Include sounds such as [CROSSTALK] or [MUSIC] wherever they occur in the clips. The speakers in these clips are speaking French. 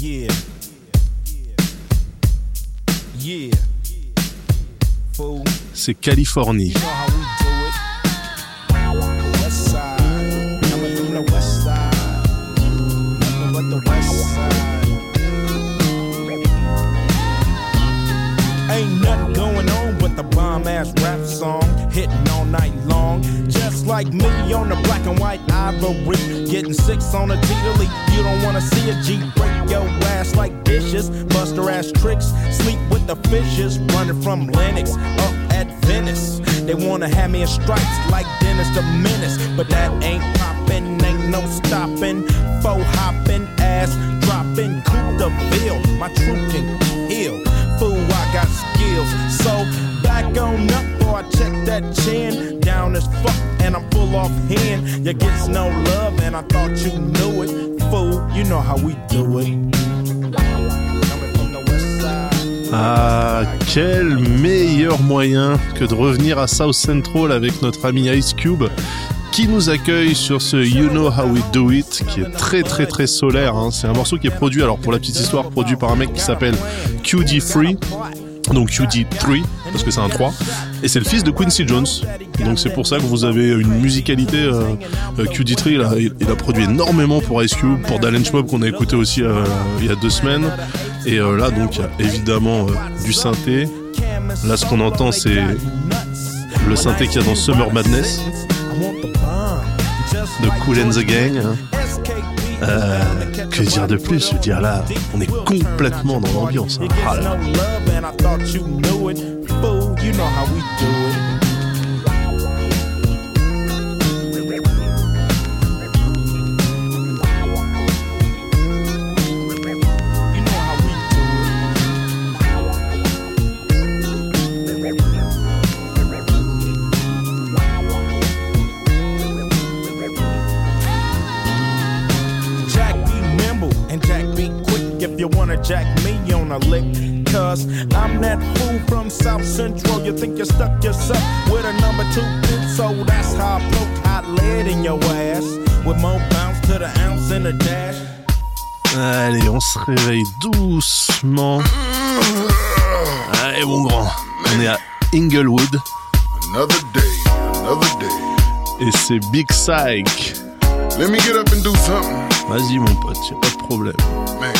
Yeah. Yeah. Fool. C'est Californie. Like me on the black and white ivory, getting six on a T-Lee. You don't wanna see a G break your ass like dishes, buster ass tricks, sleep with the fishes, running from Lennox up at Venice. They wanna have me in stripes like Dennis the Menace, but that ain't poppin', ain't no stopping. Faux hopping, ass dropping, coup de ville. My truth can heal. Fool, I got skills. So back on up, Ah, quel meilleur moyen que de revenir à South Central avec notre ami Ice Cube qui nous accueille sur ce You Know How We Do It qui est très très très solaire. hein. C'est un morceau qui est produit, alors pour la petite histoire, produit par un mec qui s'appelle QD3. Donc QD3 parce que c'est un 3 et c'est le fils de Quincy Jones. Donc c'est pour ça que vous avez une musicalité euh, euh, QD3 il a, il a produit énormément pour Ice Cube pour Dalen Schmob qu'on a écouté aussi euh, il y a deux semaines. Et là donc il y a évidemment du synthé. Là, ce qu'on entend, c'est le synthé qu'il y a dans Summer Madness. De Cool and the Gang. hein. Euh, que dire de plus Je veux dire là, on est complètement dans l'ambiance. hein. Lick. Cause I'm that fool from South Central. You think you stuck yourself with a number two pin, so that's how I poke hot lead in your ass. With more bounce to the ounce in the dash. Allez, on se réveille doucement. Allez, mon grand, on est à Inglewood Another day, another day. et c'est Big Psych. Let me get up and do something, Vas-y, mon pote, y'a pas de problème. man.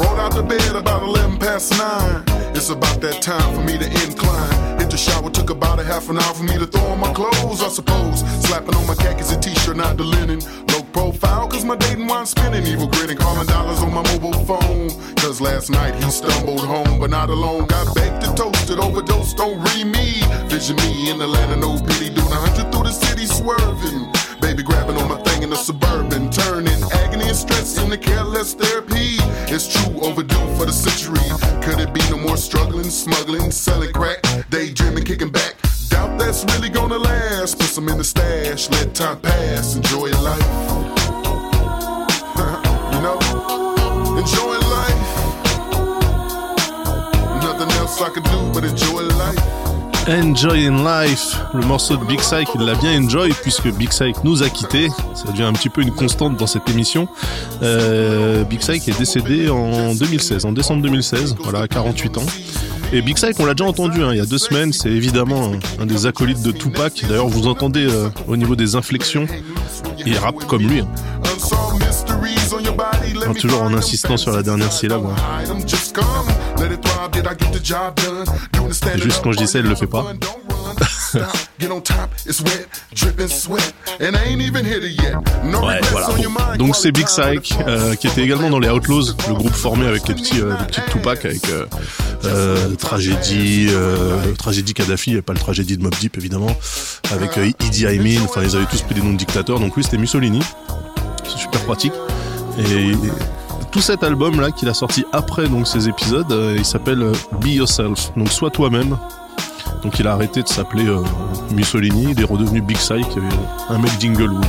Rolled out the bed about 11 past 9. It's about that time for me to incline. Hit the shower, took about a half an hour for me to throw on my clothes, I suppose. Slapping on my khakis and t-shirt, not the linen. Low profile, cause my dating wine spinning. Evil grinning, calling dollars on my mobile phone. Cause last night he stumbled home, but not alone. Got baked and toasted, overdosed, don't read me. Vision me in the land of no pity, doing a hundred through the city swerving. Baby grabbing on my thing in the suburban, turning agony and stress into careless therapy. It's true, overdue for the century. Could it be no more struggling, smuggling, selling crack, daydreaming, kicking back? Doubt that's really gonna last. Put some in the stash, let time pass, enjoy life. [LAUGHS] you know, enjoy life. Nothing else I can do but enjoy life. Enjoy in Life, le morceau de Big Psych, il l'a bien enjoy puisque Big Psych nous a quittés. Ça devient un petit peu une constante dans cette émission. Euh, Big Psych est décédé en 2016, en décembre 2016, voilà, à 48 ans. Et Big Psych, on l'a déjà entendu hein, il y a deux semaines, c'est évidemment un, un des acolytes de Tupac. D'ailleurs, vous entendez euh, au niveau des inflexions, il rappe comme lui. hein. Toujours en insistant sur la dernière syllabe. hein. Juste quand je dis ça, elle le fait pas. [LAUGHS] Ouais, voilà. bon. Donc c'est Big Psych, euh, qui était également dans les Outlaws, le groupe formé avec les petits, euh, les petits Tupac, avec euh, euh, tragédie, euh, tragédie Kadhafi, et pas le tragédie de Mob Deep évidemment, avec euh, Idi Amin. Enfin, ils avaient tous pris des noms de dictateurs. Donc lui, c'était Mussolini. C'est super pratique. Et tout cet album là qu'il a sorti après donc ces épisodes, euh, il s'appelle euh, Be Yourself. Donc sois toi-même. Donc il a arrêté de s'appeler euh, Mussolini, il est redevenu Big Psych, euh, un mec d'Inglewood.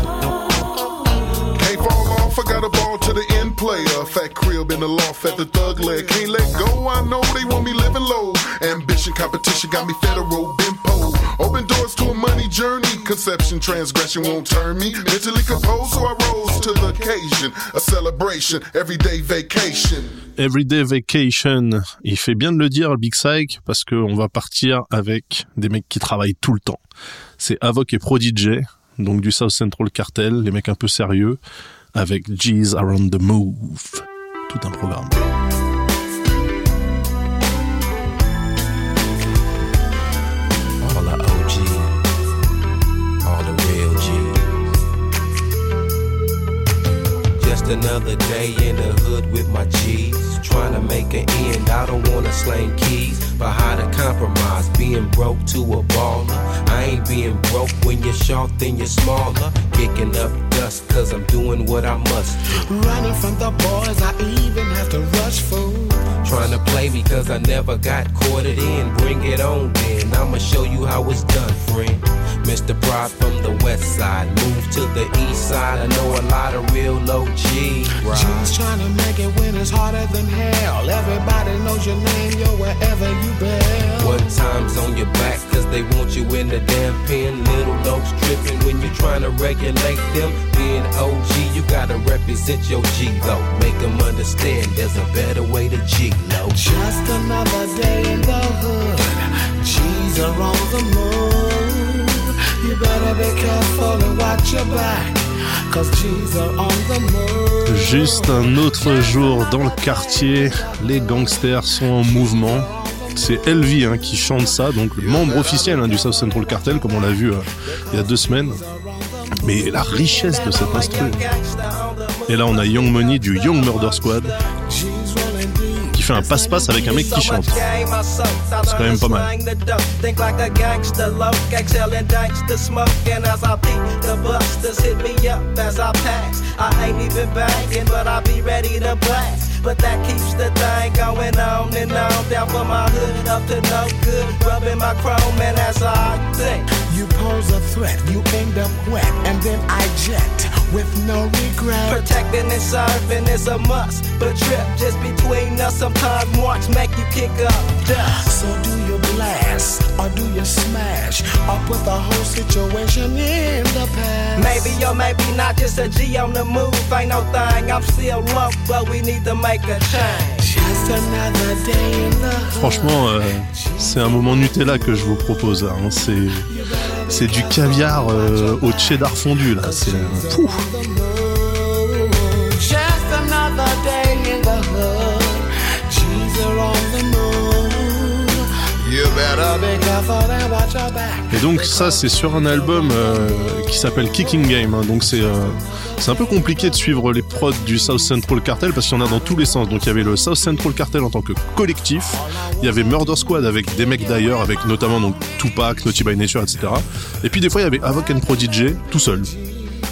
Got a ball to the end player. Fat crib in the loft at the thug leg. Can't let go, I know they want me living low. Ambition, competition got me federal, been pole. Open doors to a money journey. Conception, transgression won't turn me. A celebration, everyday vacation. Everyday Vacation. Il fait bien de le dire, Big Psych, parce qu'on va partir avec des mecs qui travaillent tout le temps. C'est Avoc et Prodigy, donc du South Central Cartel, les mecs un peu sérieux, avec G's Around the Move. Tout un programme. Just another day in the hood with my G's, trying to make an end. I don't wanna slang keys, but how to compromise? Being broke to a baller. I ain't being broke when you're short, then you're smaller. Kicking up dust, cause I'm doing what I must. Running from the boys, I even have to rush food. Trying to play because I never got caught it in. Bring it on then. I'ma show you how it's done, friend. Mr. Prod from the west side. Move to the east side. I know a lot of real low G. G's trying to make it when it's harder than hell. Everybody knows your name, yo, wherever you been. One time's on your back cause they want you in the damn pen. Little notes tripping when you're trying to regulate them. Being OG, you gotta represent your G though. Make them understand there's a better way to G low. Just another day in the hood. G's are on the move. You better be careful and watch your back. Cause G's are on the move. Juste un autre jour dans le quartier, les gangsters sont en mouvement. C'est Elvi hein, qui chante ça, donc le membre officiel hein, du South Central Cartel, comme on l'a vu euh, il y a deux semaines. Mais la richesse de cette instru. Et là, on a Young Money du Young Murder Squad qui fait un passe-passe avec un mec qui chante. C'est quand même pas mal. Think like a gangster, low, exhaling gangster smoke. And as I beat the busters, hit me up as I pass. I ain't even banging, but I be ready to blast. But that keeps the thing going on and on. Down for my hood, up to no good. Rubbing my chrome, and as I think. You pose a threat, you end up wet, and then I jet with no regret. Protecting and serving is a must. But trip just between us, sometimes marks make you kick up dust. So do you blast or do you smash or put the whole situation in the past? Maybe or maybe not just a G on the move. Ain't no thing, I'm still low, but we need to make a change. Just another day in the hood. Franchement, euh, c'est un moment Nutella que je vous propose. hein. C'est, c'est du caviar euh, au cheddar fondu là. C'est, euh, pouf. the move. Just another day in the hood. G's are on the move. Et donc ça, c'est sur un album euh, qui s'appelle Kicking Game. hein. Donc c'est, euh, c'est un peu compliqué de suivre les prods du South Central Cartel parce qu'il y en a dans tous les sens. Donc il y avait le South Central Cartel en tant que collectif. Il y avait Murder Squad avec des mecs d'ailleurs, avec notamment donc Tupac, Naughty by Nature, etc. Et puis des fois il y avait Avoc and Prodigy tout seul.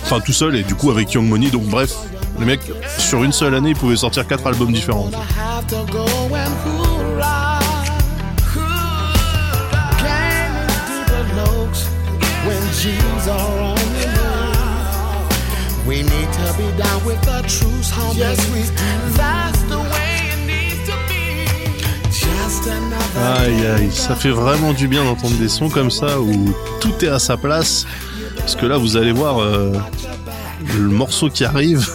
Enfin tout seul et du coup avec Young Money. Donc bref, les mecs sur une seule année ils pouvaient sortir quatre albums différents. When G's are on the move. We need to be down with the truth, homie. Yes, we do. That's the way it needs to be. Just another Aïe aïe, ça fait vraiment du bien d'entendre des sons comme ça où tout est à sa place. Parce que là, vous allez voir euh, le morceau qui arrive,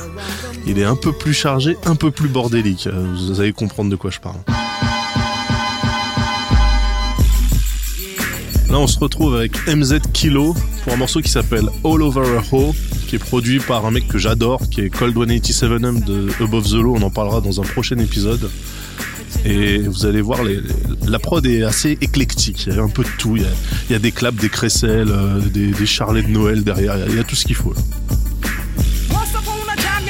il est un peu plus chargé, un peu plus bordélique. Euh, Vous allez comprendre de quoi je parle. Là, on se retrouve avec MZ Kilo pour un morceau qui s'appelle All Over a Hoe, qui est produit par un mec que j'adore, qui est Cold 187M de Above the Law. On en parlera dans un prochain épisode. Et vous allez voir, les- la prod est assez éclectique. Il y a un peu de tout. Il y a, il y a des claps, des crécelles, euh, des, des charlets de Noël derrière. Il y a- il y a tout ce qu'il faut. là. Once upon a time,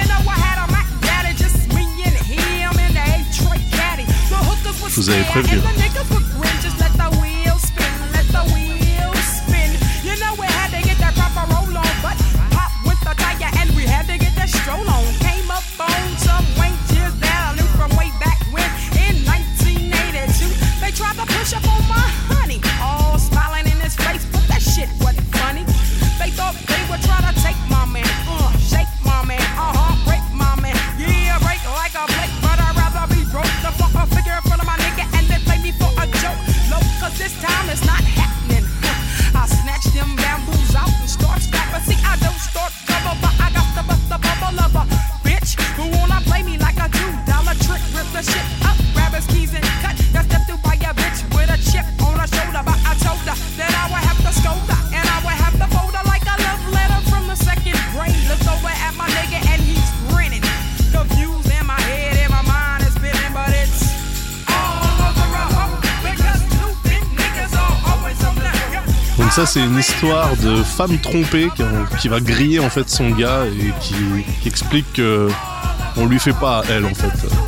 ça, c'est une histoire de femme trompée qui, va griller en fait son gars et qui, explique que on lui fait pas à elle en fait.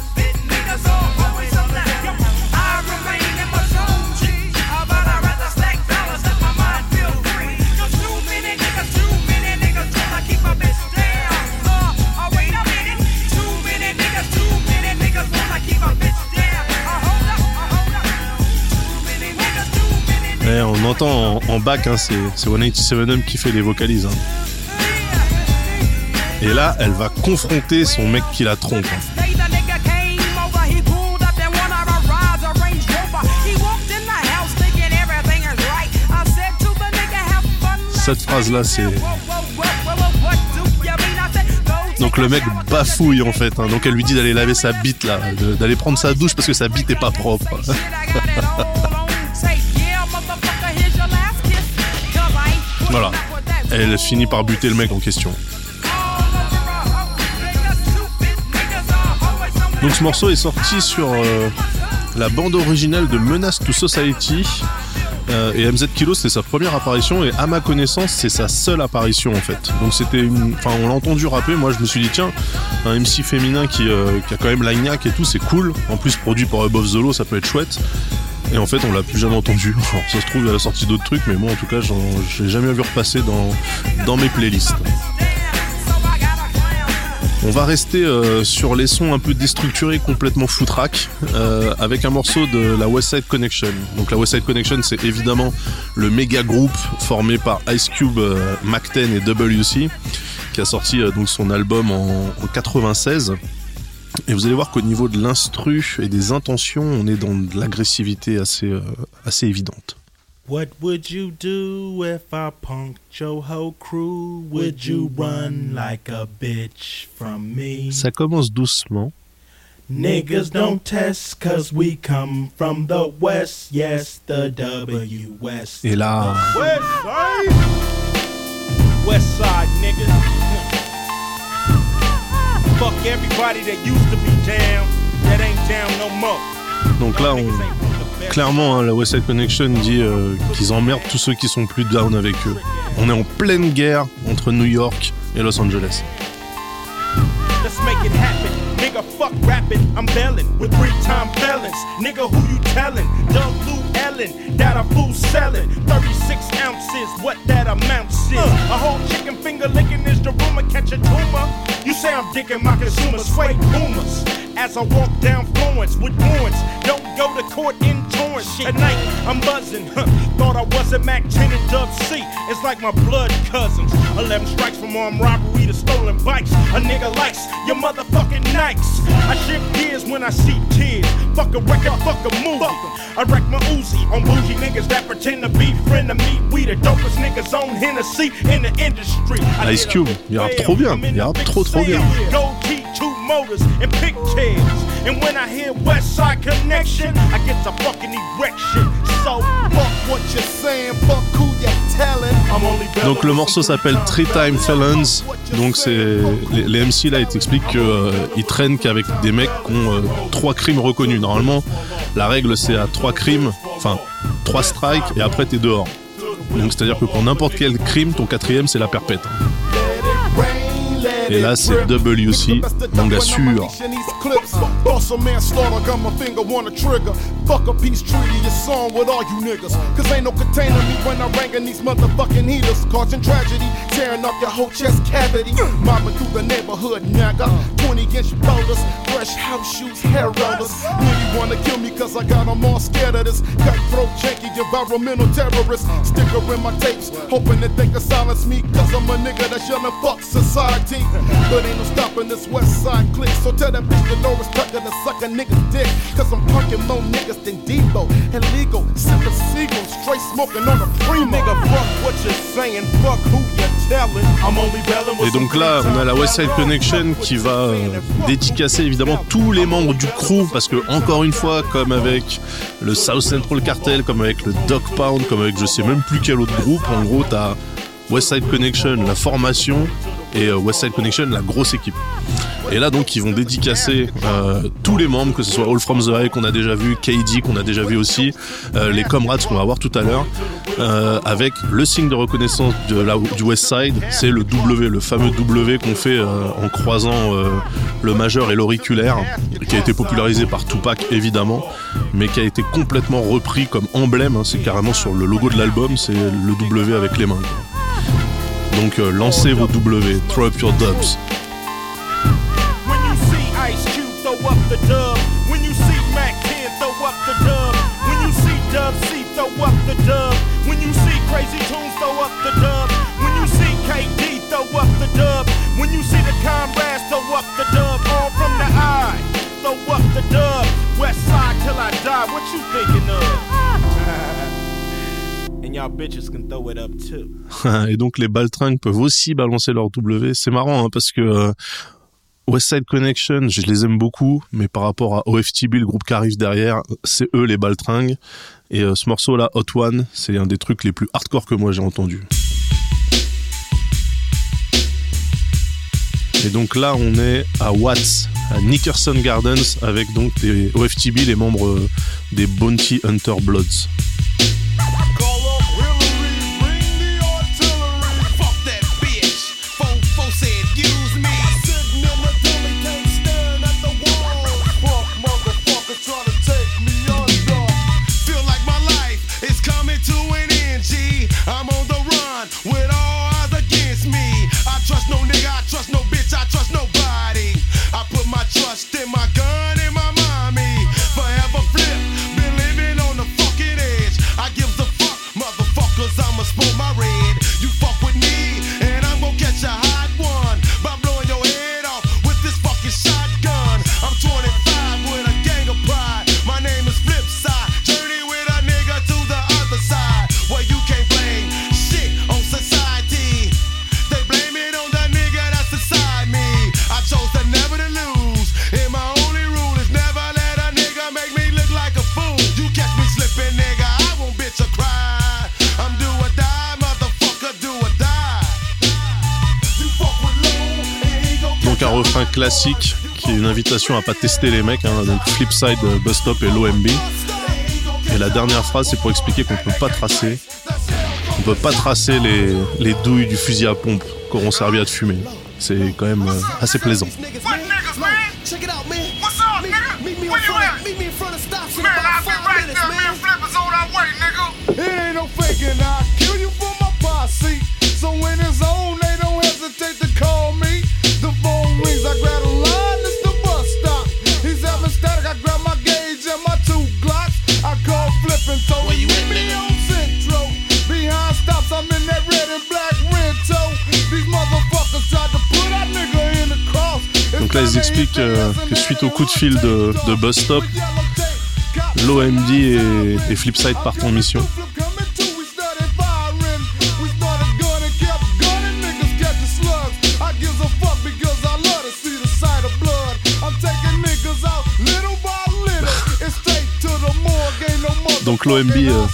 Entend en, en back, hein, c'est c'est 187 Hum qui fait les vocalises. hein. Et là, elle va confronter son mec qui la trompe. hein. Cette phrase-là, c'est Donc le mec bafouille en fait. hein. Donc elle lui dit d'aller laver sa bite là, d'aller prendre sa douche parce que sa bite est pas propre. [LAUGHS] Voilà. Elle finit par buter le mec en question. Donc ce morceau est sorti sur euh, la bande originale de Menace to Society. Euh, et MZ Kilo c'était sa première apparition et à ma connaissance c'est sa seule apparition en fait. Donc c'était une, enfin on l'a entendu rapper. Moi je me suis dit tiens un MC féminin qui, euh, qui a quand même l'agnac et tout c'est cool. En plus produit par Above Law ça peut être chouette. Et en fait on l'a plus jamais entendu. Ça se trouve il a sorti d'autres trucs mais moi en tout cas l'ai jamais vu repasser dans dans mes playlists. On va rester euh, sur les sons un peu déstructurés, complètement foutraque, euh, avec un morceau de la West Side Connection. Donc la West Side Connection, c'est évidemment le méga groupe formé par Ice Cube, euh, Mac 10 et WC, qui a sorti euh, donc son album en, en 96. Et vous allez voir qu'au niveau de l'instru et des intentions, on est dans de l'agressivité assez, euh, assez évidente. What would you do if I punked your whole crew? Would you run like a bitch from me? Ça commence doucement. Niggas don't test cause we come from the west, yes, the W West. Et là, West side! West side, niggas. Fuck everybody that used to be down, that ain't down no more. donc là, on. Clairement, hein, la West Side Connection dit euh, qu'ils emmerdent tous ceux qui sont plus down avec eux. On est en pleine guerre entre New York et Los Angeles. Let's make it happen. Nigga, fuck rapping. I'm belling with three time felons. Nigga, who you telling? Doug Lou Ellen, that a fool selling. 36 ounces, what that amounts is? A whole chicken finger licking is the rumor, catch a tumor. You say I'm dicking my consumers, fake boomers. As I walk down Florence with warrants, don't go to court in Torrance. Tonight, I'm buzzing. Huh. Thought I wasn't Mac 10 and Dub C. It's like my blood cousins. 11 strikes from armed robbery to stolen bikes. A nigga likes your motherfucking Nikes. I shift gears when I see tears. Fuck a record, fuck a movie. I wreck my Uzi on bougie niggas that pretend to be friend of me. We the dopest niggas on Hennessy in the industry. I Ice Cube, il rappe trop bien, I'm in il rappe big trop, trop bien. sale. Gold teeth, two motors, and pigtails. And when I hear West Side Connection, I get to fucking erection. So fuck What you saying, fuck who you telling. I'm only Donc le morceau s'appelle Three Time Felons. Donc c'est les, les MC là ils t'expliquent que euh, traînent qu'avec des mecs qui ont euh, trois crimes reconnus. Normalement la règle c'est à trois crimes, enfin trois strikes et après t'es dehors. Donc c'est à dire que pour n'importe quel crime ton quatrième c'est la perpète. Et là, c'est WC, donc assure. Boss a manslaughter, got my finger on the trigger. Fuck a peace treaty, your song with all you niggas. Cause ain't no container me when I rang in these motherfucking heaters. Causing tragedy, tearing up your whole chest cavity. Mobbing through the neighborhood, nigga. 20 inch boulders, fresh house shoes, hair rollers. Really wanna kill me cause I got 'em all scared of this. Cutthroat, janky, environmental terrorist. Sticker in my tapes, hoping that they can silence me. Cause I'm a nigga that's yelling fuck society. But ain't no stopping this west side click. So tell that bitch Dolores Tucker to suck a nigga's dick. Cause I'm punking more niggas than Debo. Illegal, sipping seagull, straight smoking on a primo. Nigga, fuck what you're saying, fuck who you're telling. I'm only belling with Et donc là, on a la West Side Connection qui va euh, dédicacer évidemment tous les membres du crew parce que encore une fois, comme avec le South Central Cartel, comme avec le Dog Pound, comme avec je sais même plus quel autre groupe, en gros t'as West Side Connection, la formation, et euh, West Side Connection la grosse équipe. Et là donc ils vont dédicacer euh, tous les membres, que ce soit All From The High qu'on a déjà vu, KD qu'on a déjà vu aussi, euh, les Comrades qu'on va voir tout à l'heure, avec le signe de reconnaissance du West Side, c'est le W, le fameux W qu'on fait en croisant le majeur et l'auriculaire, qui a été popularisé par Tupac évidemment, mais qui a été complètement repris comme emblème, hein, c'est carrément sur le logo de l'album, c'est le W avec les mains. Donc euh, lancez vos W, throw up your dubs. When you see Ice Cube, throw up the dub. When you see Mac 10, throw up the dub. When you see Dub C, throw up the dub. When you see Crazy Tunes, throw up the dub. When you see KD, throw up the dub. When you see the comrades, throw up the dub. On from the eye, throw up the dub. West side till I die, what you thinking? [LAUGHS] et donc les baltringues peuvent aussi balancer leur W. C'est marrant hein, parce que euh, West Side Connection, je les aime beaucoup, mais par rapport à OFTB, le groupe qui arrive derrière, c'est eux les baltringues. Et euh, ce morceau-là, Hot One, c'est un des trucs les plus hardcore que moi j'ai entendu. Et donc là, on est à Watts, à Nickerson Gardens, avec donc des OFTB, les membres euh, des Bounty Hunter Bloods. Classique qui est une invitation à pas tester les mecs, hein, donc Flipside, euh, Bus Stop et l'OMB. Et la dernière phrase, c'est pour expliquer qu'on peut pas tracer, on peut pas tracer les, les douilles du fusil à pompe qu'auront servi à te fumer. C'est quand même euh, assez plaisant. Expliquent euh, que suite au coup de fil de, de Bus Stop, l'OMD et, Flipside partent en mission. Donc l'OMB, euh,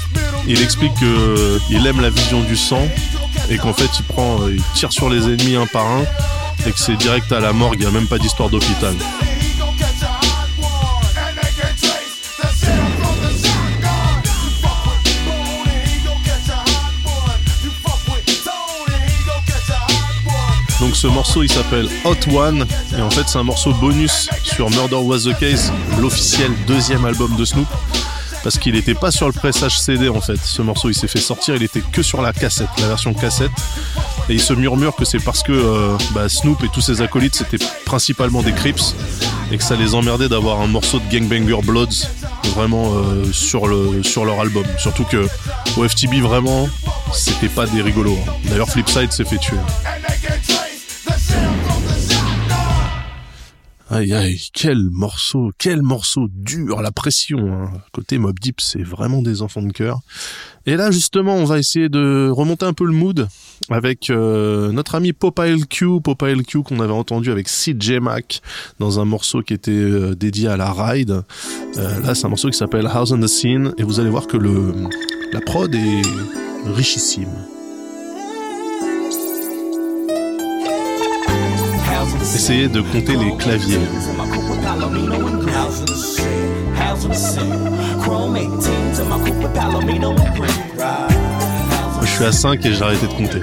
il explique qu'il aime la vision du sang et qu'en fait il prend, euh, il tire sur les ennemis un par un et que c'est direct à la morgue, il n'y a même pas d'histoire d'hôpital. Donc ce morceau il s'appelle Hot One et en fait c'est un morceau bonus sur Murder Was the Case, l'officiel deuxième album de Snoop. Parce qu'il n'était pas sur le pressage CD en fait. Ce morceau il s'est fait sortir, il était que sur la cassette, la version cassette. Et il se murmure que c'est parce que euh, bah, Snoop et tous ses acolytes c'était principalement des Crips et que ça les emmerdait d'avoir un morceau de Gangbanger Bloods vraiment euh, sur, le, sur leur album. Surtout que au FTB vraiment c'était pas des rigolos. hein. D'ailleurs Flipside s'est fait tuer. Aïe aïe, quel morceau, quel morceau dur, la pression. hein. Côté Mob Deep, c'est vraiment des enfants de cœur. Et là, justement, on va essayer de remonter un peu le mood avec euh, notre ami Popeye Q, Popeye Q qu'on avait entendu avec CJ Mac dans un morceau qui était euh, dédié à la ride. Euh, là, c'est un morceau qui s'appelle House on the Scene et vous allez voir que le la prod est richissime. Essayer de compter les claviers. Je suis à 5 et j'ai arrêté de compter.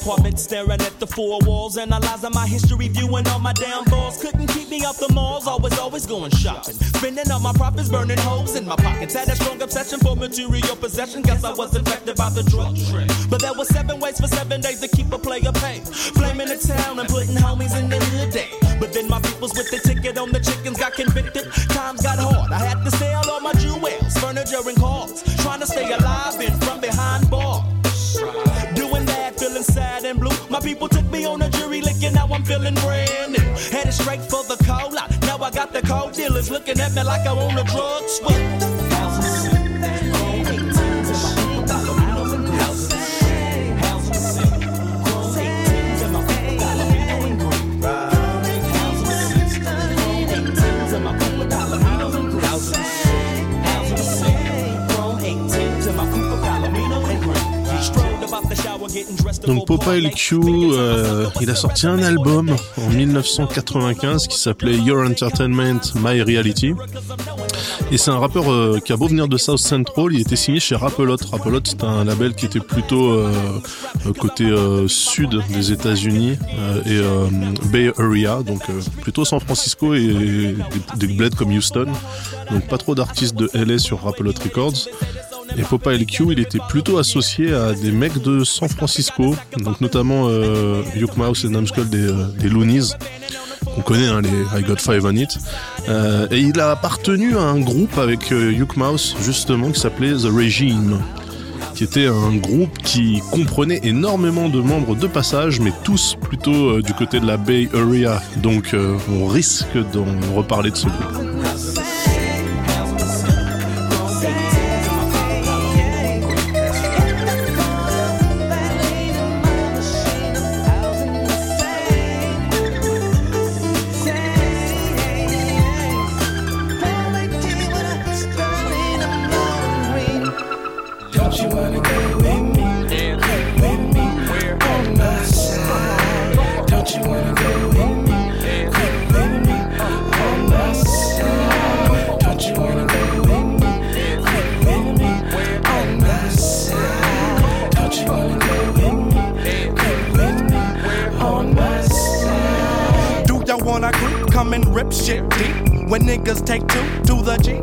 Apartment, staring at the four walls, analyzing my history, viewing all my downfalls. Couldn't keep me off the malls, always, always going shopping. Spending all my profits, burning holes in my pockets. Had a strong obsession for material possession. Guess I was infected by the drug trend. But there were seven ways for seven days to keep a player paid. Flaming the town and putting homies in the hood day. But then my peoples with the ticket on the chickens got convicted. Times got hard. I had to sell all my jewels, furniture and cars. Trying to stay alive and from behind bars. Sad and blue. My people took me on a jury lick and now I'm feeling brand new. Headed straight for the cola. Now I got the cold dealers looking at me like I own a drug swing. Donc Popeye Q, euh, il a sorti un album en 1995 qui s'appelait Your Entertainment, My Reality. Et c'est un rappeur euh, qui a beau venir de South Central, il était signé chez Rapelot. Rapelot, c'est un label qui était plutôt euh, euh, côté sud des États-Unis et Bay Area, donc plutôt San Francisco et des, des bleds comme Houston. Donc pas trop d'artistes de LA sur Rapelot Records. Et Popeye LQ, il était plutôt associé à des mecs de San Francisco, donc notamment euh, Mouse et Numskull des, euh, des Loonies. On connaît hein, les I Got Five on It. Euh, et il a appartenu à un groupe avec euh, Yuke Mouse, justement, qui s'appelait The Regime qui était un groupe qui comprenait énormément de membres de passage, mais tous plutôt euh, du côté de la Bay Area. Donc euh, on risque d'en reparler de ce groupe. Come and rip shit deep. When niggas take two to the G.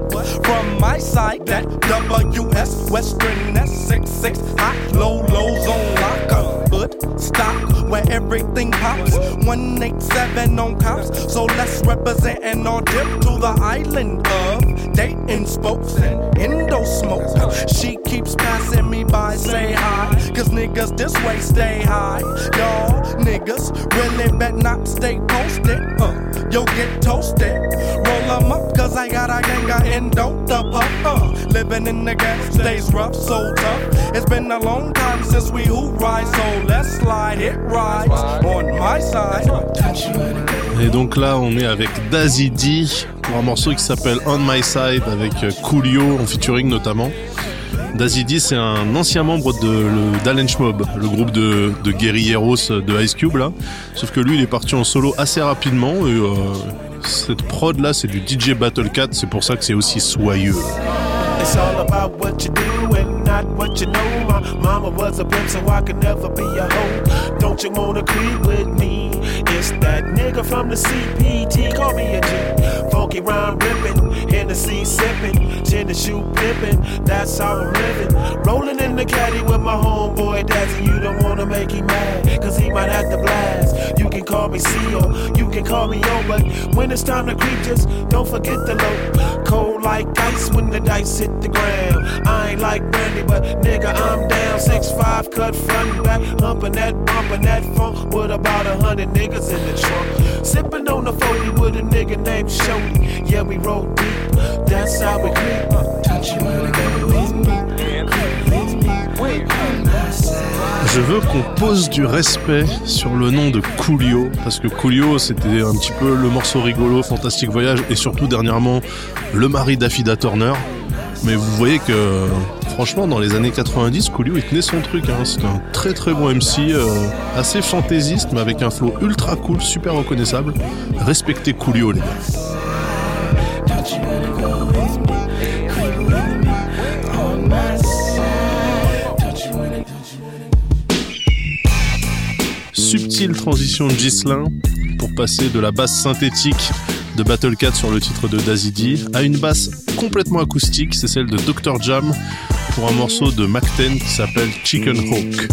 From my side, that WS Western S66 high, low lows on lock. Hood stop where everything pops. 187 on cops. So let's represent and all dip to the island of Dayton spokes and Indo smoke. She keeps passing me by, say hi. Cause niggas this way stay high. Y'all niggas really bet not stay posted. Uh, yo, get toasted. Roll 'em up, Et donc là, on est avec Dazzy D pour un morceau qui s'appelle On My Side avec euh, Coolio en featuring notamment. Dazzy D, c'est un ancien membre de le d'Alench Mob, le groupe de, de guerrilleros de Ice Cube là. Sauf que lui, il est parti en solo assez rapidement et euh, cette prod là, c'est du DJ Battle Cat, c'est pour ça que c'est aussi soyeux. It's all about what you do and not what you know. My mama was a so I never be a. Don't you wanna creep with me? It's that nigga from the CPT, call me a G. Ripping, Hennessy sipping, chin and shoe pimping. That's how I'm living. Rolling in the caddy with my homeboy Dazzy. You don't wanna make him mad, cause he might have to blast. You can call me CO, you can call me O, but when it's time to creep, just don't forget the low. Cold like ice when the dice hit the ground. I ain't like Brandy, but nigga, I'm down. Six five, cut front back, humping that, bumping that funk with about a hundred niggas in the trunk. Sipping on the 40 with a nigga named Shody. Yeah, we roll deep. That's how we creep. Don't you wanna go with me? With me Je veux qu'on pose du respect sur le nom de Coolio, parce que Coolio c'était un petit peu le morceau rigolo, Fantastique Voyage, et surtout dernièrement le mari d'Affida Turner. Mais vous voyez que franchement dans les années 90, Coolio il tenait son truc, hein. c'était un très très bon MC, euh, assez fantaisiste, mais avec un flow ultra cool, super reconnaissable. Respectez Coolio les gars. Transition de Ghislain pour passer de la basse synthétique de Battle Cat sur le titre de Dazzy à une basse complètement acoustique, c'est celle de Dr Jam pour un morceau de Mac-10 qui s'appelle Chicken Hawk.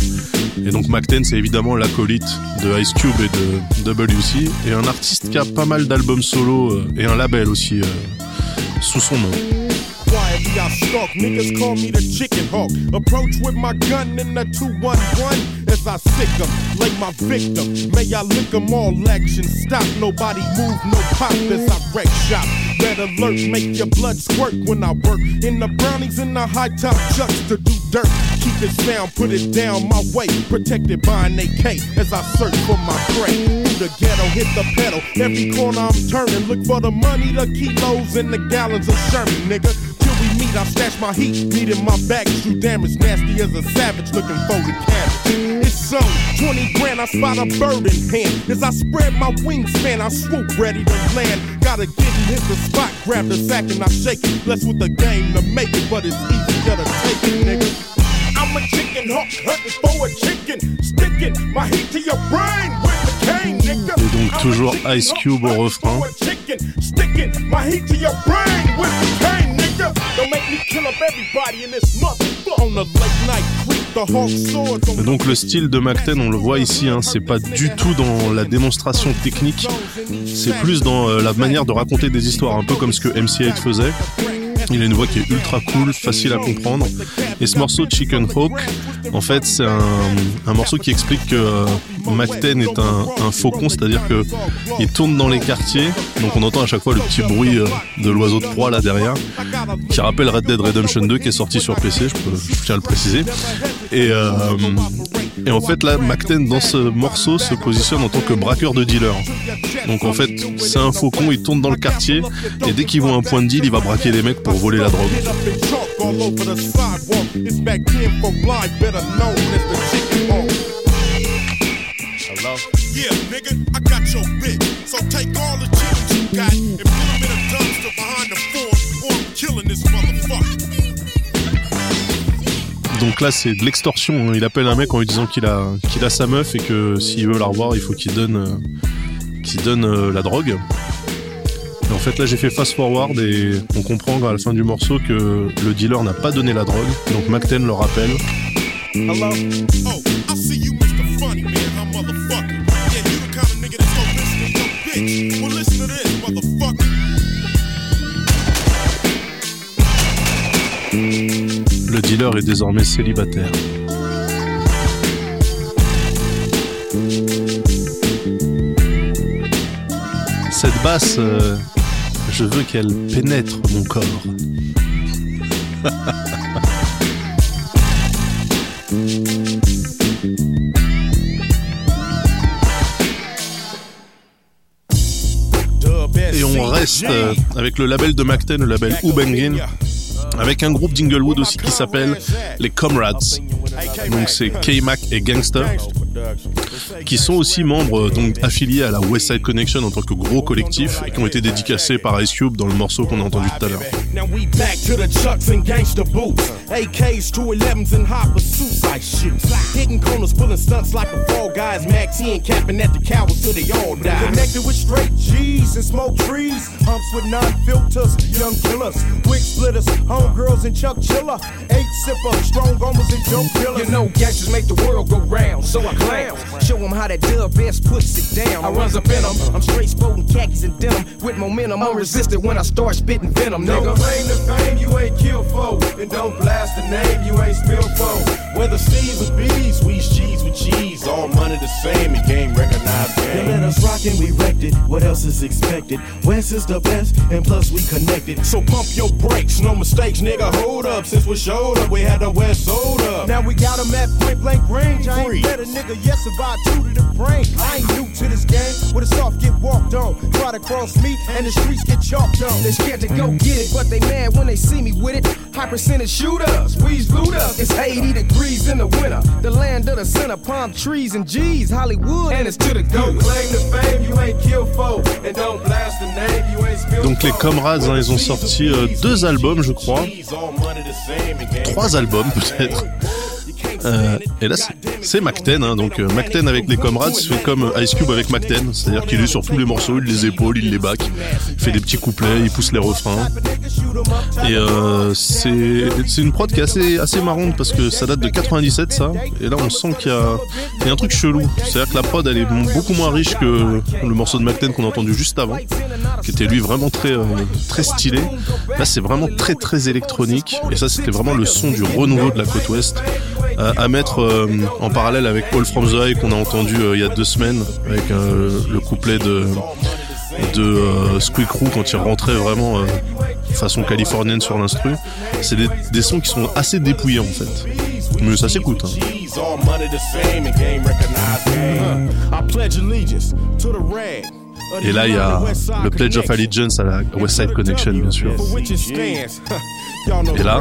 Et donc Mac-10 c'est évidemment l'acolyte de Ice Cube et de WC et un artiste qui a pas mal d'albums solo euh, et un label aussi euh, sous son nom. Quietly I stalk. Niggas call me the chicken hawk. Approach with my gun in the 211 as I sick sick 'em, lay my victim. May I lick lick 'em all action. Stop, nobody move, no pop as I wreck shop. Red alert, make your blood squirt when I work. In the brownies and the high top chucks to do dirt. Keep it sound, put it down my way. Protected by an AK as I search for my prey. The ghetto, hit the pedal. Every corner I'm turning. Look for the money, the kilos, and the gallons of Sherman, nigga. I stash my heat. Meet in my baggage, do damage. Nasty as a savage, looking for the cabbage. It's so 20 grand, I spot a bird in hand. As I spread my wingspan, I swoop ready to land. Gotta get and hit the spot, grab the sack and I shake it. Blessed with the game to make it, but it's easier to take it, nigga. I'm a chicken hawk, hunting for a chicken. Sticking my heat to your brain with the cane, nigga. Et donc toujours Ice Cube au refrain. Chicken, sticking my heat to your brain with the cane, nigga. Don't make me kill up everybody in this motherfucker. On the late night creep, the hawk swords on Et donc le style de Mac-10, on le voit ici, hein, c'est pas du tout dans la démonstration technique, c'est plus dans euh, la manière de raconter des histoires, un peu comme ce que MC8 faisait. Il a une voix qui est ultra cool, facile à comprendre. Et ce morceau Chicken Hawk, en fait, c'est un, morceau qui explique que euh, Mac-10 est un, faucon, c'est-à-dire que il tourne dans les quartiers. Donc on entend à chaque fois le petit bruit euh, de l'oiseau de proie là derrière, qui rappelle Red Dead Redemption 2 qui est sorti sur PC, je, je tiens à le préciser. Et, euh, et en fait là, Mac-10 dans ce morceau se positionne en tant que braqueur de dealer. Donc en fait, c'est un faucon, il tourne dans le quartier et dès qu'il voit un point de deal, il va braquer les mecs pour voler la drogue. Donc là, c'est de l'extorsion. hein. Il appelle un mec en lui disant qu'il a, a sa meuf et que s'il veut la revoir, il faut qu'il donne, euh, qu'il donne euh, la drogue. Et en fait, là, j'ai fait fast forward et on comprend à la fin du morceau que le dealer n'a pas donné la drogue. Donc McTen le rappelle. Hello? Oh, dealer est désormais célibataire. Cette basse, euh, je veux qu'elle pénètre mon corps. [LAUGHS] Et on reste euh, avec le label de McTen, le label Ubengin, avec un groupe d'Inglewood aussi qui s'appelle les Comrades. Donc c'est K-Mac et Gangster qui sont aussi membres donc affiliés à la West Side Connection en tant que gros collectif et qui ont été dédicacés par Ice Cube dans le morceau qu'on a entendu tout à l'heure. Now we back to the Chucks and gangster boots. AKs, 211s, and hot pursuits I shoot. Hitting corners, pulling stunts like a fall guys. Max T and capping at the cowards till they all die. Connected with straight G's and smoke trees. Humps with non-filters, young killers. Quick splitters, homegirls and Chuck Chiller. Eight sipper, strong armors and dope killers. You know, gangsters make the world go round, so I clown. Show how that dub ass puts it down. I runs up in 'em. I'm straight sporting khakis and denim. With momentum, unresisted when I start spitting venom, nigga. Don't claim the fame you ain't killed for. And don't blast the name you ain't spilled for. Whether C's or B's, we G's with cheese. All money the same, and game recognized. They let us rock and we wrecked it. What else is expected? West is the best, and plus we connected. So pump your brakes, no mistakes, nigga. Hold up, since we showed up, we had the West sold up. Now we got 'em at point blank range. I ain't a nigga yet survive two to the brain. I ain't new to this game. With a soft get walked on. Try to cross me and the streets get chalked on. They scared to go get it, but they mad when they see me with it. High percentage shooters, squeeze loot us. It's 80 degrees in the winter. The land of the center, palm trees and G's, Hollywood, and it's to the Don't Donc les Comrades, hein, ils ont sorti euh, deux albums, je crois. Trois albums peut-être. Euh, et là, c'est- Mac-10, hein, donc euh, Mac-10 avec les Comrades, c'est comme Ice Cube avec Mac-10, c'est-à-dire qu'il est sur tous les morceaux, il les épaule, il les back, il fait des petits couplets, il pousse les refrains. Et euh, c'est une prod qui est assez, assez marrante parce que ça date de 97 ça, et là on sent qu'il y y a un truc chelou, c'est-à-dire que la prod elle est beaucoup moins riche que le morceau de Mac-10 qu'on a entendu juste avant, qui était lui vraiment très, euh, très stylé. Là c'est vraiment très très électronique, et ça c'était vraiment le son du renouveau de la côte ouest à mettre euh, en parallèle avec All From The High qu'on a entendu euh, il y a deux semaines avec euh, le couplet de de Squeak Crew quand il rentrait vraiment façon californienne sur l'instru. C'est des, sons qui sont assez dépouillés en fait. Mais ça s'écoute. hein. Et là il y a le Pledge of. Allegiance à la West Side Connection bien sûr. Et là.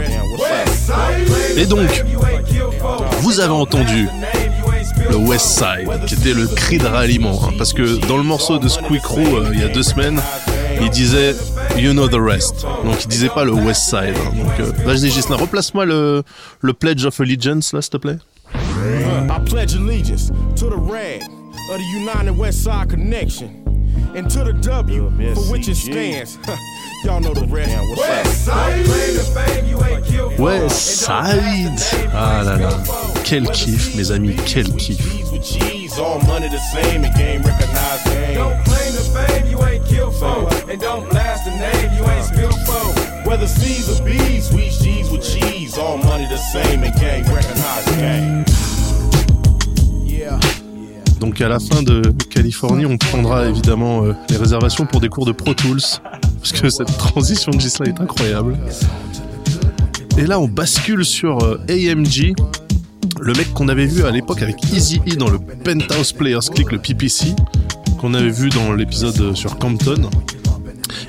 Et donc, vous avez entendu le West Side, qui était le cri de ralliement. hein, parce que dans le morceau de Squeak Crew, euh, il y a deux semaines, il disait You know the rest. Donc il disait pas le West Side. hein. donc euh, vas-y Gislain, replace-moi le, le Pledge of Allegiance là, s'il te plaît. I pledge allegiance to the red of the United West Side Connection. And to the W for which it stands. [LAUGHS] Y'all know the. West West Side? Ah là là, quel kiff mes amis, quel kiff. The same, and game recognized game. Don't claim the fame, you ain't killed foe. And don't blast the name, you ain't spilled foe. Whether C's or B's, we G's with G's, all money the same, and game recognized game. Yeah. Donc à la fin de Californie, on prendra évidemment euh, les réservations pour des cours de Pro Tools, parce que cette transition de Gislain est incroyable. Et là, on bascule sur euh, AMG, le mec qu'on avait vu à l'époque avec Easy E dans le Penthouse Players Click, le PPC, qu'on avait vu dans l'épisode euh, sur Campton.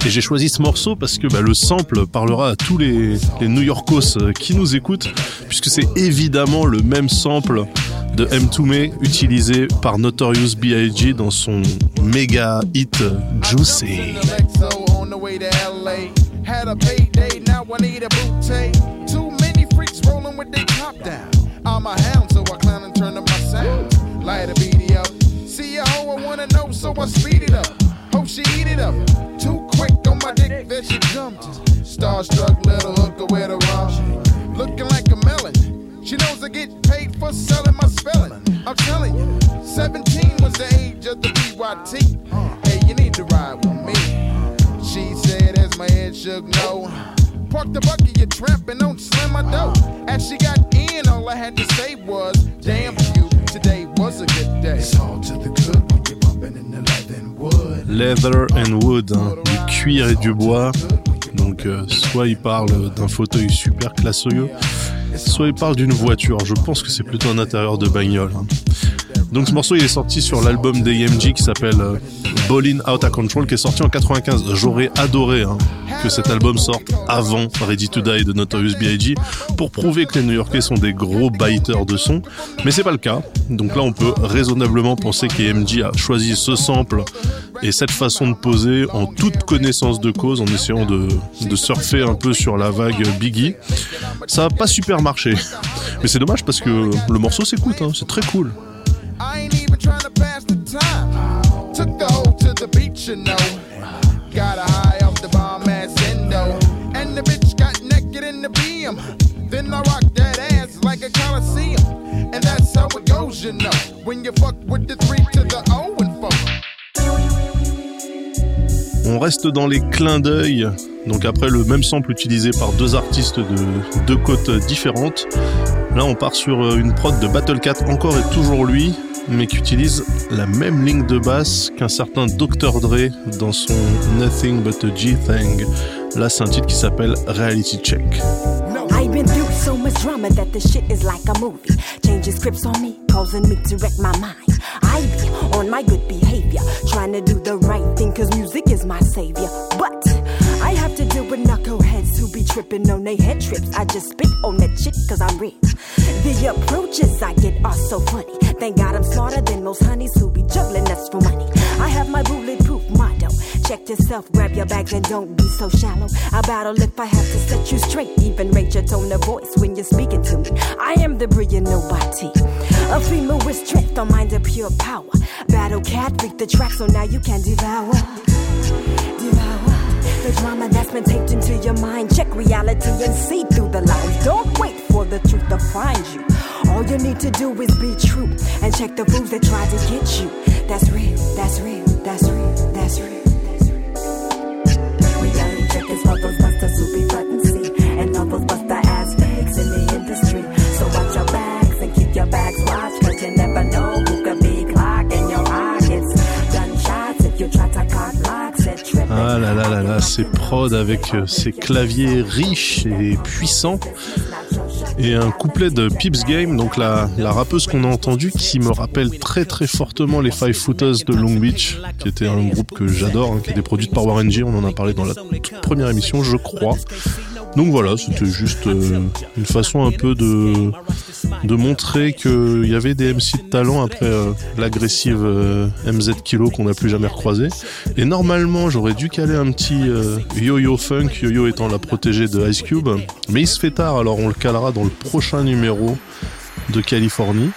Et j'ai choisi ce morceau parce que bah, le sample parlera à tous les, les New Yorkos euh, qui nous écoutent, puisque c'est évidemment le même sample de M2Me utilisé par Notorious B.I.G. dans son méga hit Juicy. Way to LA. Had a payday, now I need a boutte. Too many freaks rolling with their top down. I'm a hound, so I clown and turn up my sound. Light a beady up. See a hoe, I wanna know, so I speed it up. Hope she eat it up. Too quick on my dick that she jumped. Starstruck little hooker with a rum. Looking like a melon. She knows I get paid for selling my spelling. I'm telling you, 17 was the age of the BYT. Shook no. Park the bucket, you tramping, don't slam my dough. As she got in, all I had to say was, damn you, today was a good day. It's all to the good when you're bumping in the leather and wood. Leather and Wood, hein, du cuir et du bois. Donc euh, soit il parle d'un fauteuil super classieux, soit il parle d'une voiture. Je pense que c'est plutôt un intérieur de bagnole. hein. Donc ce morceau il est sorti sur l'album d'AMG qui s'appelle euh, Ballin' Out of Control qui est sorti en 95. J'aurais adoré hein, que cet album sorte avant Ready to Die de Notorious B.I.G. pour prouver que les New-Yorkais sont des gros biters de son. Mais c'est pas le cas. Donc là on peut raisonnablement penser qu'AMG a choisi ce sample et cette façon de poser en toute connaissance de cause en essayant de, surfer un peu sur la vague Biggie. Ça a pas super marché. Mais c'est dommage parce que le morceau s'écoute, hein, c'est très cool. I ain't even trying to pass the time. Took the to the beach, you know. Got a high off the bomb ass endo. And the bitch got naked in the BM. Then I rocked that ass like a coliseum. And that's how it goes, you know. When you fuck with the three On reste dans les clins d'œil. Donc après le même sample utilisé par deux artistes de deux côtes différentes. Là on part sur euh, une prod de Battle Cat, encore et toujours lui, mais qui utilise la même ligne de basse qu'un certain Dr. Dre dans son Nothing But a G-Thing. Là, c'est un titre qui s'appelle Reality Check. On my good behavior, trying to do the right thing, cause music is my savior. But I have to deal with knuckleheads who be tripping on their head trips. I just spit on that shit cause I'm rich. The approaches I get are so funny. Thank God I'm smarter than most honeys who be juggling us for money. I have my bulletproof motto. Check yourself, grab your bags, and don't be so shallow. I battle if I have to set you straight. Even rate your tone of voice when you're speaking to me. I am the brilliant nobody. A female with strength, a mind of pure power. Battle cat, read the track, so now you can devour. Devour the drama that's been taped into your mind. Check reality and see through the lies. Don't wait for the truth to find you. All you need to do is be true and check the fools that try to get you. That's real, that's real, that's real, that's real. Reality check is Ah là là là là, ces prods avec euh, ces claviers riches et puissants. Et un couplet de Pips Game, donc la, la rappeuse qu'on a entendue, qui me rappelle très très fortement les Five Footers de Long Beach, qui était un groupe que j'adore, hein, qui était produit par Warren G. On en a parlé dans la toute première émission, je crois. Donc voilà, c'était juste euh, une façon un peu de, de montrer qu'il y avait des MC de talent après euh, l'agressive euh, MZ Kilo qu'on n'a plus jamais recroisé. Et normalement, j'aurais dû caler un petit euh, Yo-Yo Funk, Yo-Yo étant la protégée de Ice Cube. Mais il se fait tard, alors on le calera dans le prochain numéro de Californie.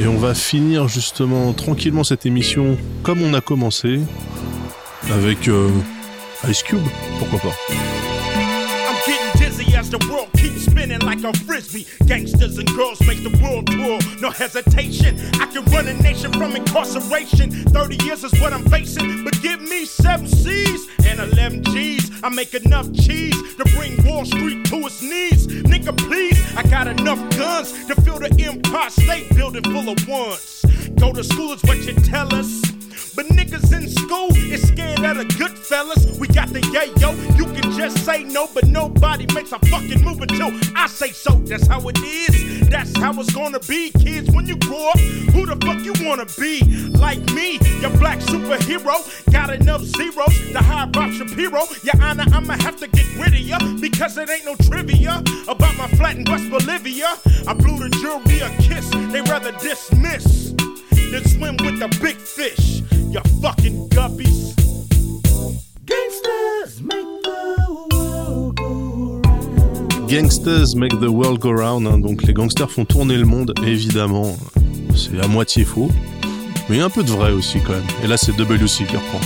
Et on va finir justement tranquillement cette émission comme on a commencé, avec Ice Cube, pourquoi pas. The world keeps spinning like a frisbee. Gangsters and girls make the world tour, no hesitation. I can run a nation from incarceration. 30 years is what I'm facing, but give me seven C's and 11 G's. I make enough cheese to bring Wall Street to its knees. Nigga, please, I got enough guns to fill the Empire State Building full of ones. Go to school is what you tell us. But niggas in school is scared of the good fellas. We got the yayo. You can just say no, but nobody makes a fucking move until I say so. That's how it is. That's how it's gonna be, kids. When you grow up, who the fuck you wanna be? Like me, your black superhero. Got enough zeros to hire Bob Shapiro. Your Honor, I'ma have to get rid of ya because it ain't no trivia about my flat in West Bolivia. I blew the jury a kiss. They rather dismiss swim with the big fish. You fucking guppies. Gangsters make Gangsters make the world go round, hein, donc les gangsters font tourner le monde, évidemment. C'est à moitié faux, mais il y a un peu de vrai aussi quand même. Et là, c'est WC qui reprend.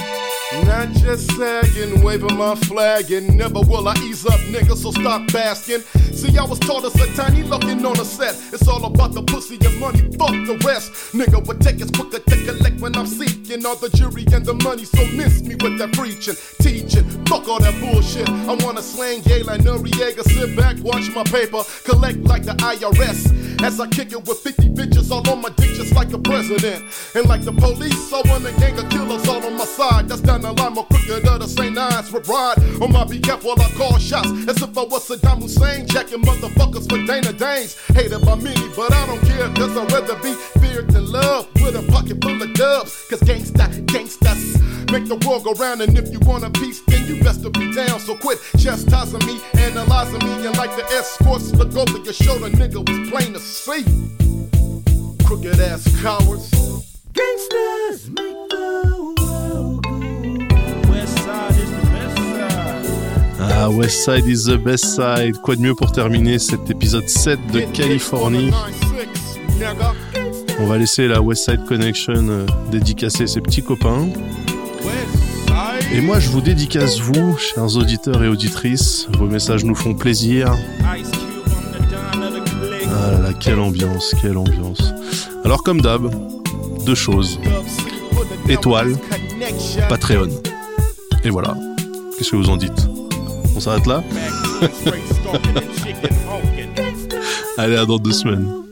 Not just sagging, waving my flag, and never will I ease up, nigga, so stop basking. See, I was taught as a tiny looking on a set. It's all about the pussy and money, fuck the rest. Nigga, what take is quicker to collect when I'm seeking all the jury and the money, so miss me with that preaching, teaching. Fuck all that bullshit. I wanna slang gay like Noriega, sit back, watch my paper, collect like the IRS. As I kick it with 50 bitches all on my dick, just like a president. And like the police, I want a gang of killers all on my side. That's down the line, more quicker than the St. Nines would ride. On oh my behalf while I call shots, as if I was Saddam Hussein, jacking motherfuckers for Dana Danes. Hated by many, but I don't care, cause I'd rather be feared than love. With a pocket full of dubs, cause gangsta, gangstas make the world go round. And if you want a piece, then you best to be down. So quit chastising me, analyzing me, and like the escorts, look over your shoulder, nigga was plain to see. Crooked ass cowards. Gangsters make the Ah, West Side is the best side. Quoi de mieux pour terminer cet épisode 7 de Californie? On va laisser la West Side Connection euh, dédicacer ses petits copains. Et moi, je vous dédicace vous, chers auditeurs et auditrices. Vos messages nous font plaisir. Ah là là, quelle ambiance, quelle ambiance. Alors, comme d'hab, deux choses. Étoile, Patreon. Et voilà. Qu'est-ce que vous en dites? On s'arrête là [LAUGHS] Allez, à dans deux semaines.